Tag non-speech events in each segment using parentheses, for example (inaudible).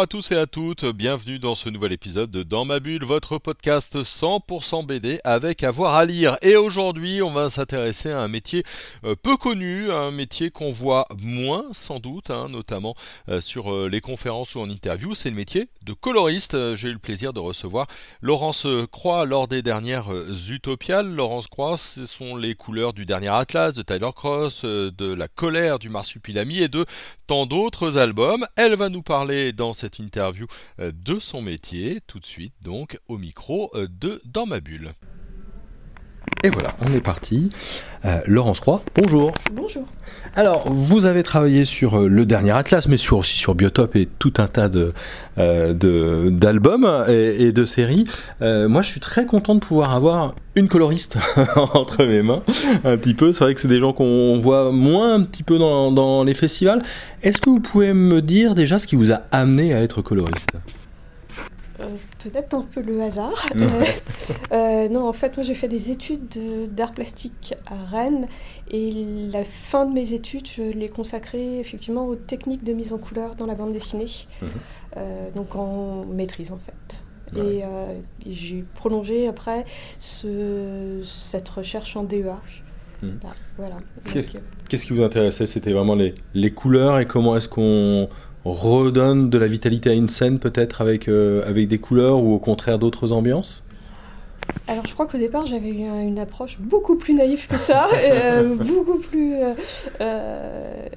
À tous et à toutes, bienvenue dans ce nouvel épisode de Dans ma bulle, votre podcast 100% BD avec avoir à lire. Et aujourd'hui, on va s'intéresser à un métier euh, peu connu, un métier qu'on voit moins sans doute, hein, notamment euh, sur euh, les conférences ou en interview, c'est le métier de coloriste. J'ai eu le plaisir de recevoir Laurence Croix lors des dernières Utopiales. Laurence Croix, ce sont les couleurs du dernier Atlas, de Tyler Cross, de La colère du Marsupilami et de tant d'autres albums. Elle va nous parler dans cette interview euh, de son métier, tout de suite donc au micro euh, de Dans ma bulle. Et voilà, on est parti. Euh, Laurence Croix, bonjour. Bonjour. Alors, vous avez travaillé sur le dernier Atlas, mais sur, aussi sur Biotop et tout un tas de, d'albums et, de séries. moi, je suis très content de pouvoir avoir une coloriste (laughs) entre mes mains, un petit peu. C'est vrai que c'est des gens qu'on voit moins un petit peu dans, dans les festivals. Est-ce que vous pouvez me dire déjà ce qui vous a amené à être coloriste? euh, Peut-être un peu le hasard. (laughs) Euh, euh, non, en fait, moi j'ai fait des études d'art plastique à Rennes et la fin de mes études, je l'ai consacrée effectivement aux techniques de mise en couleur dans la bande dessinée, mhm. donc en maîtrise en fait. Et, j'ai prolongé après cette recherche en DEA. Mhm. Bah, voilà. Qu'est-ce qui vous intéressait? C'était vraiment les, les, couleurs et comment est-ce qu'on redonne de la vitalité à une scène peut-être avec, euh, avec des couleurs ou au contraire d'autres ambiances? Alors je crois qu'au départ j'avais eu une approche beaucoup plus naïve que ça, (laughs) euh, beaucoup plus... Euh,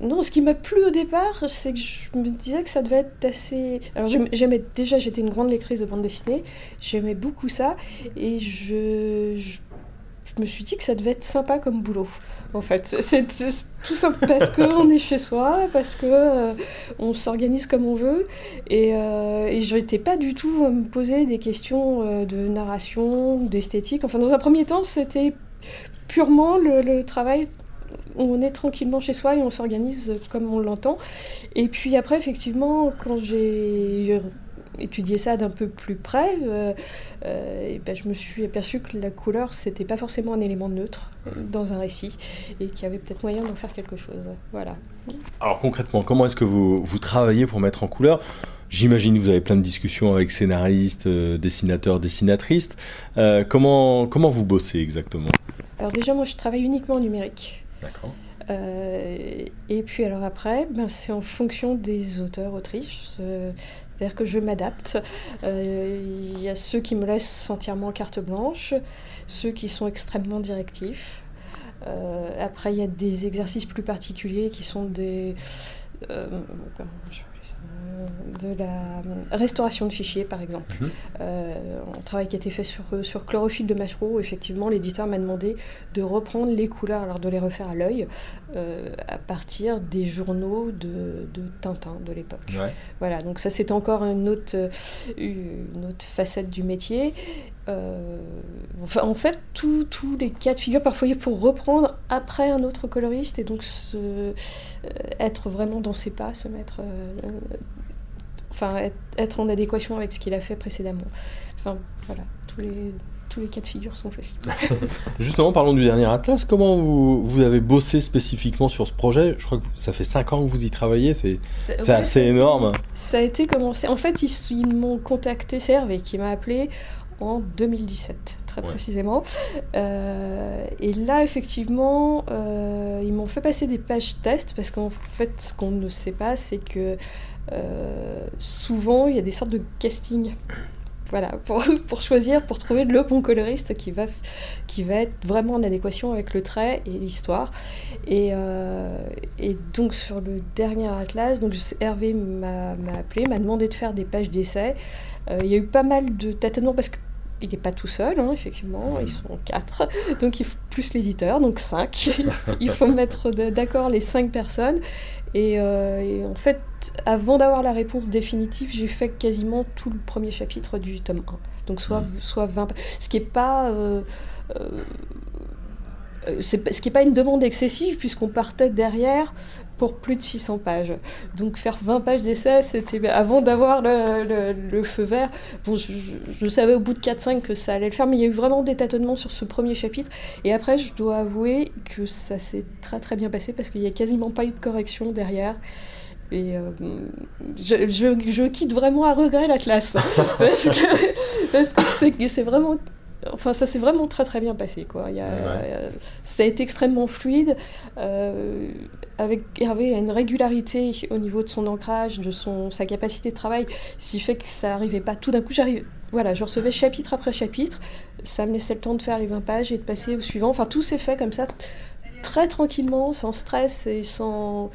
non, ce qui m'a plu au départ, c'est que je me disais que ça devait être assez... Alors j'aimais déjà, j'étais une grande lectrice de bande dessinée, j'aimais beaucoup ça, et je je me suis dit que ça devait être sympa comme boulot. En fait, c'est tout simple parce qu'on est chez soi, parce que euh, on s'organise comme on veut, et, euh, je n'étais pas du tout à me poser des questions euh, de narration, d'esthétique. Enfin, dans un premier temps, c'était purement le, le travail on est tranquillement chez soi et on s'organise comme on l'entend. Et puis après, effectivement, quand j'ai étudier ça d'un peu plus près, euh, euh, et ben, je me suis aperçu que la couleur, c'était pas forcément un élément neutre dans un récit, et qu'il y avait peut-être moyen d'en faire quelque chose. Voilà. Alors concrètement, comment est-ce que vous, vous travaillez pour mettre en couleur? J'imagine que vous avez plein de discussions avec scénaristes, euh, dessinateurs, dessinatrices. comment, comment vous bossez exactement? Alors déjà, moi, je travaille uniquement en numérique. D'accord. et puis alors après, ben, c'est en fonction des auteurs, autrices. C'est-à-dire que je m'adapte. Euh, il y a ceux qui me laissent entièrement carte blanche, ceux qui sont extrêmement directifs. Euh, après, il y a des exercices plus particuliers qui sont des... Euh, de la restauration de fichiers, par exemple. Mhm. Euh, un travail qui a été fait sur, sur Chlorophylle de Machereau, effectivement, l'éditeur m'a demandé de reprendre les couleurs, alors de les refaire à l'œil, euh, à partir des journaux de, de Tintin de l'époque. Voilà, donc ça c'est encore une autre, une autre facette du métier. Euh, enfin, en fait, tous les cas de figure, parfois il faut reprendre après un autre coloriste et donc se, être vraiment dans ses pas, se mettre enfin, être, en adéquation avec ce qu'il a fait précédemment. Enfin, voilà, tous les, tous les cas de figure sont possibles. (laughs) Justement, parlons du dernier Atlas. Comment vous, vous, avez bossé spécifiquement sur ce projet? Je crois que ça fait 5 ans que vous y travaillez, c'est assez énorme. ça a été commencé. En fait, ils, m'ont contacté, c'est Hervé qui m'a appelé en 2017, très précisément. Euh, et là, effectivement, euh, ils m'ont fait passer des pages test parce qu'en fait, ce qu'on ne sait pas, c'est que souvent, il y a des sortes de casting. Voilà, (laughs) pour, choisir, pour trouver le bon coloriste qui va, qui va être vraiment en adéquation avec le trait et l'histoire. Et, euh, donc sur le dernier Atlas, donc Hervé m'a appelé, m'a demandé de faire des pages d'essai. Euh, il y a eu pas mal de tâtonnements parce que il n'est pas tout seul, hein, effectivement, ils sont quatre, donc il faut plus l'éditeur, donc cinq. (laughs) il faut mettre d'accord les cinq personnes. Euh, et, en fait, avant d'avoir la réponse définitive, j'ai fait quasiment tout le premier chapitre du tome 1. Donc soit, mmh. soit 20... Ce qui n'est pas... Euh, euh, ce qui n'est pas une demande excessive, puisqu'on partait derrière pour plus de 600 pages. Donc faire 20 pages d'essai, c'était avant d'avoir le, feu vert. Bon, je, savais au bout de 4-5 que ça allait le faire, mais il y a eu vraiment des tâtonnements sur ce premier chapitre. Et après, je dois avouer que ça s'est très très bien passé parce qu'il n'y a quasiment pas eu de correction derrière. Et euh, je, je, quitte vraiment à regret la classe. (laughs) parce que c'est vraiment Enfin, ça s'est vraiment très très bien passé. Quoi. Il y a, ça a été extrêmement fluide. Euh, avec Hervé, il y a une régularité au niveau de son ancrage, de son, sa capacité de travail, ce qui fait que ça n'arrivait pas tout d'un coup. J'arrive, voilà, je recevais chapitre après chapitre. Ça me laissait le temps de faire les 20 pages et de passer au suivant. Enfin, tout s'est fait comme ça, très tranquillement, sans stress et sans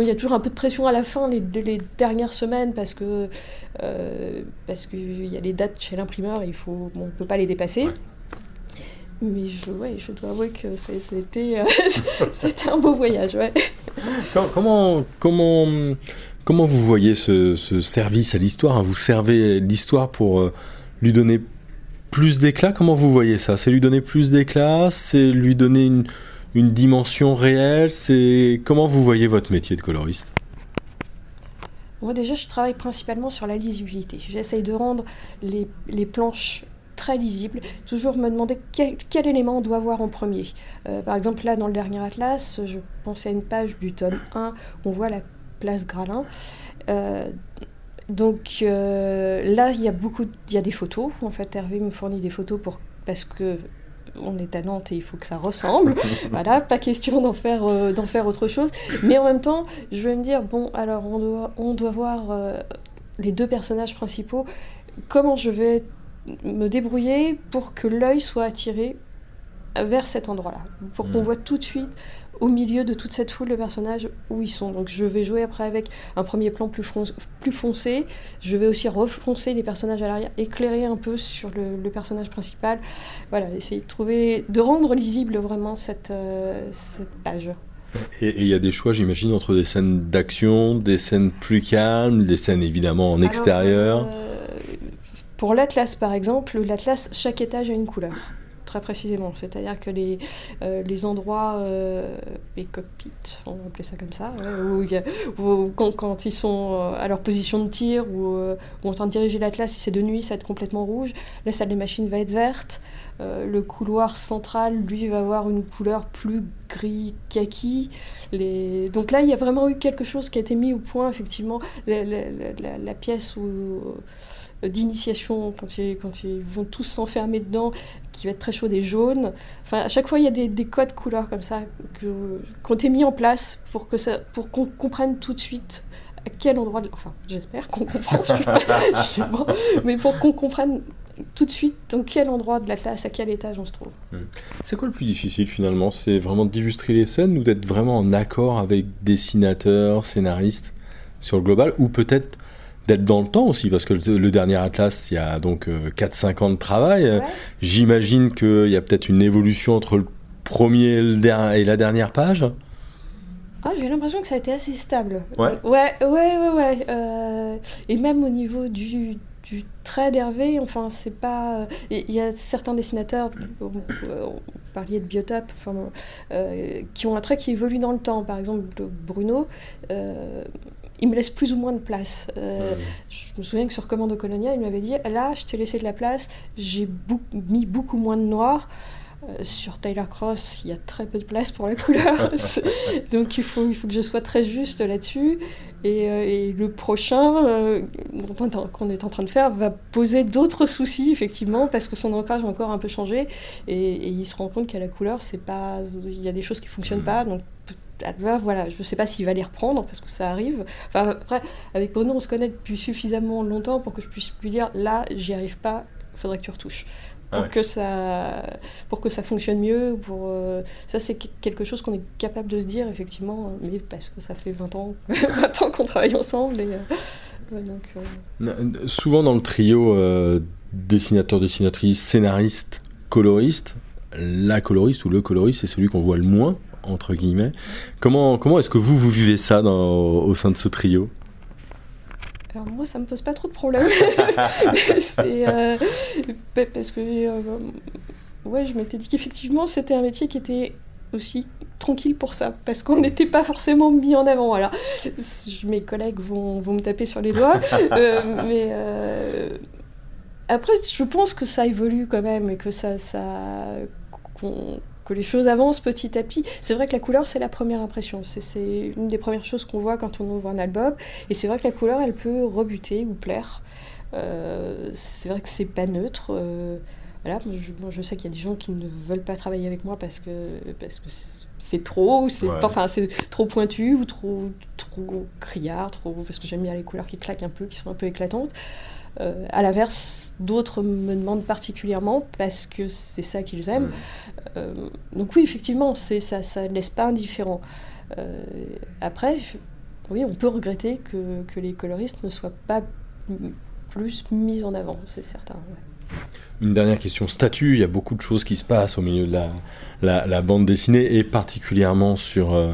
il y a toujours un peu de pression à la fin, les, les dernières semaines, parce que euh, parce qu'il y a les dates chez l'imprimeur, il faut, on ne peut pas les dépasser. Mais je, ouais, je dois avouer que c'était (laughs) c'était un beau voyage. Ouais. Comment, comment, comment vous voyez ce, ce service à l'histoire? Hein? Vous servez l'histoire pour euh, lui donner plus d'éclat? Comment vous voyez ça? C'est lui donner plus d'éclat? C'est lui donner une une dimension réelle C'est comment vous voyez votre métier de coloriste? Moi déjà, je travaille principalement sur la lisibilité. J'essaye de rendre les, planches très lisibles, toujours me demander quel, élément on doit voir en premier. Euh, par exemple, là, dans le dernier atlas, je pensais à une page du tome 1, on voit la place Gralin. Euh, donc euh, là, il y a beaucoup, il y a des photos. En fait, Hervé me fournit des photos pour parce que on est à Nantes et il faut que ça ressemble. (laughs) voilà, pas question d'en faire, euh, d'en faire autre chose. Mais en même temps, je vais me dire, bon, alors on doit, on doit voir euh, les deux personnages principaux. Comment je vais me débrouiller pour que l'œil soit attiré vers cet endroit-là, pour qu'on mm. voit tout de suite au milieu de toute cette foule de personnages où ils sont. Donc je vais jouer après avec un premier plan plus, plus foncé, je vais aussi refoncer les personnages à l'arrière, éclairer un peu sur le, personnage principal. Voilà, essayer de trouver, de rendre lisible vraiment cette, euh, cette page. Et il y a des choix, j'imagine, entre des scènes d'action, des scènes plus calmes, des scènes évidemment en extérieur. Euh, pour l'Atlas, par exemple, l'Atlas, chaque étage a une couleur précisément. C'est-à-dire que les, euh, les endroits, euh, les cockpits, on va ça comme ça, où, quand, ils sont euh, à leur position de tir ou, en train de diriger l'Atlas, si c'est de nuit, ça va être complètement rouge. La salle des machines va être verte. le couloir central, lui, va avoir une couleur plus gris kaki. Les... Donc là, il y a vraiment eu quelque chose qui a été mis au point, effectivement. La, la pièce où d'initiation quand ils, quand ils vont tous s'enfermer dedans, qui va être très chaud et jaune. Enfin, à chaque fois, il y a des, des codes couleurs comme ça qu'on été mis en place pour, que ça, pour qu'on comprenne tout de suite à quel endroit. De, enfin, j'espère qu'on comprend, (laughs) mais pour qu'on comprenne tout de suite dans quel endroit de la classe, à quel étage on se trouve. Hmm. C'est quoi le plus difficile finalement? C'est vraiment d'illustrer les scènes ou d'être vraiment en accord avec dessinateurs, scénaristes sur le global? Ou peut-être d'être dans le temps aussi, parce que le, dernier Atlas, il y a donc 4-5 euh, ans de travail. J'imagine qu'il y a peut-être une évolution entre le premier et, la dernière page. Ah, j'ai l'impression que ça a été assez stable. Ouais, ouais, ouais, ouais. Euh, et même au niveau du, du trait d'Hervé, enfin, c'est pas. Il y a certains dessinateurs, on, parlait de biotope, enfin, euh, qui ont un trait qui évolue dans le temps. Par exemple, Bruno il me laisse plus ou moins de place. Euh, je me souviens que sur Commando Colonia, il m'avait dit là, je t'ai laissé de la place, j'ai mis beaucoup moins de noir. Euh, sur Tyler Cross, il y a très peu de place pour la couleur, (laughs) donc il faut, il faut que je sois très juste là-dessus. Et, euh, le prochain qu'on est en train de faire va poser d'autres soucis, effectivement, parce que son ancrage a encore un peu changé. Et, il se rend compte qu'à la couleur, c'est pas, il y a des choses qui fonctionnent mm. pas, donc voilà, je ne sais pas s'il va les reprendre parce que ça arrive. Enfin, après, avec Bruno, on se connaît depuis suffisamment longtemps pour que je puisse lui dire là, j'y arrive pas, il faudrait que tu retouches. Ah pour, que ça, pour que ça fonctionne mieux. Pour, euh, ça, c'est quelque chose qu'on est capable de se dire, effectivement, mais parce que ça fait 20 ans, (laughs) 20 ans qu'on travaille ensemble. Et, euh, euh, Souvent dans le trio dessinateur, dessinatrice, scénariste, coloriste, la coloriste ou le coloriste, c'est celui qu'on voit le moins entre guillemets. Comment, comment est-ce que vous, vous vivez ça dans, au sein de ce trio? Alors moi, ça me pose pas trop de problèmes. (laughs) Euh, parce que euh, ouais, je m'étais dit qu'effectivement, c'était un métier qui était aussi tranquille pour ça, parce qu'on n'était pas forcément mis en avant. Alors, mes collègues vont, vont me taper sur les doigts, (laughs) euh, mais euh, après, je pense que ça évolue quand même et que ça, ça que les choses avancent petit à petit. C'est vrai que la couleur, c'est la première impression. C'est une des premières choses qu'on voit quand on ouvre un album. Et c'est vrai que la couleur, elle peut rebuter ou plaire. Euh, c'est vrai que c'est pas neutre. voilà, je, je sais qu'il y a des gens qui ne veulent pas travailler avec moi parce que, parce que c'est trop, c'est enfin c'est trop pointu ou trop trop criard, trop parce que j'aime bien les couleurs qui claquent un peu, qui sont un peu éclatantes. Euh, à l'inverse, d'autres me demandent particulièrement parce que c'est ça qu'ils aiment. Euh, donc oui, effectivement, c'est ça, ça ne laisse pas indifférent. Euh, après, oui, on peut regretter que, que, les coloristes ne soient pas plus mis en avant, c'est certain. Une dernière question, statut, il y a beaucoup de choses qui se passent au milieu de la, bande dessinée et particulièrement sur euh,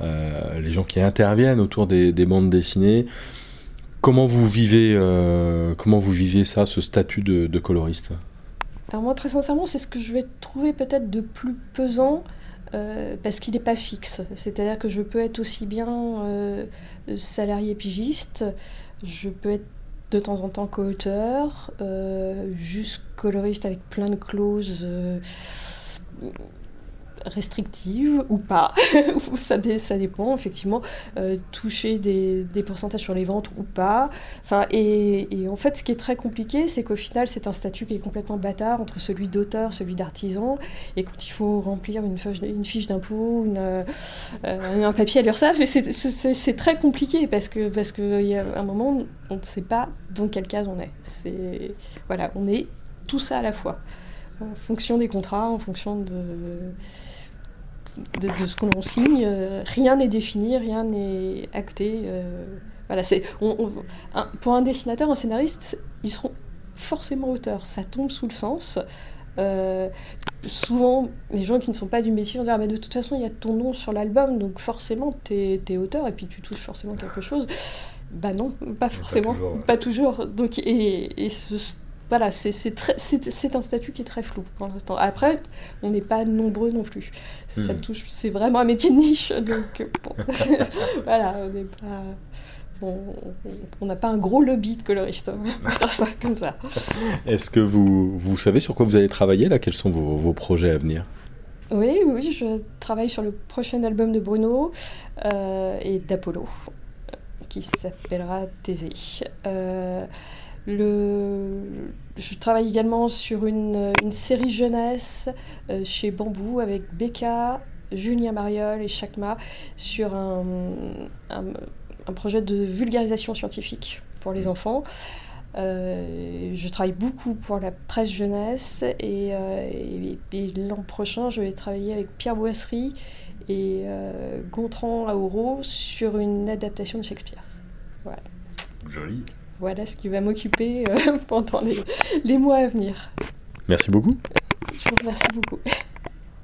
euh, les gens qui interviennent autour des, bandes dessinées. Comment vous vivez, euh, comment vous vivez ça, ce statut de, coloriste? Alors moi, très sincèrement, c'est ce que je vais trouver peut-être de plus pesant. parce qu'il n'est pas fixe. C'est-à-dire que je peux être aussi bien salarié pigiste, je peux être de temps en temps co-auteur, euh, juste coloriste avec plein de clauses restrictives ou pas. (laughs) ça, dépend, effectivement. Euh, toucher des, pourcentages sur les ventes ou pas. Enfin, et, en fait, ce qui est très compliqué, c'est qu'au final, c'est un statut qui est complètement bâtard entre celui d'auteur, celui d'artisan. Et quand il faut remplir une, fiche, une d'impôt, euh, un papier à l'URSSAF, c'est très compliqué parce que parce qu'il y a un moment, on ne sait pas dans quelle case on est. C'est voilà, on est tout ça à la fois en fonction des contrats, en fonction de de, ce qu'on signe. Euh, rien n'est défini, rien n'est acté. Euh, voilà, c'est, pour un dessinateur, un scénariste, ils seront forcément auteurs. Ça tombe sous le sens. Euh, souvent, les gens qui ne sont pas du métier vont dire ah, mais de toute façon, il y a ton nom sur l'album, donc forcément, tu es, auteur et puis tu touches forcément quelque chose. Bah non, pas forcément, pas toujours. Donc, et, et ce, voilà, c'est un statut qui est très flou pour l'instant. Après, on n'est pas nombreux non plus. Ça hmm. touche, c'est vraiment un métier de niche, (laughs) donc (laughs) voilà, on n'est pas. On n'a pas un gros lobby de coloristes, on va dire ça comme ça. Est-ce que vous, vous savez sur quoi vous allez travailler là? Quels sont vos, vos projets à venir? Oui, oui, je travaille sur le prochain album de Bruno euh, et d'Apollo, qui s'appellera Thésée. Euh, le... Je travaille également sur une, série jeunesse euh, chez Bambou avec Becca, Julien Mariol et Chakma sur un, un, projet de vulgarisation scientifique pour les mmh. enfants. Euh, je travaille beaucoup pour la presse jeunesse et, euh, l'an prochain, je vais travailler avec Pierre Boisserie et Gontran Auro sur une adaptation de Shakespeare. Voilà. Joli voilà ce qui va m'occuper euh, (laughs) pendant les, mois à venir. Merci beaucoup. Je vous remercie beaucoup.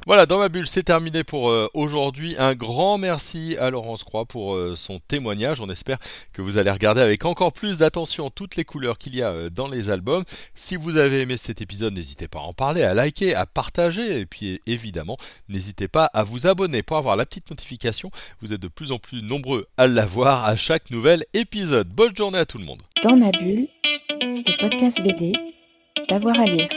Voilà, dans ma bulle, c'est terminé pour euh, aujourd'hui. Un grand merci à Laurence Croix pour euh, son témoignage. On espère que vous allez regarder avec encore plus d'attention toutes les couleurs qu'il y a dans les albums. Si vous avez aimé cet épisode, n'hésitez pas à en parler, à liker, à partager. Et puis évidemment, n'hésitez pas à vous abonner pour avoir la petite notification. Vous êtes de plus en plus nombreux à l'avoir à chaque nouvel épisode. Bonne journée à tout le monde. Dans ma bulle, le podcast BD, d'avoir à lire.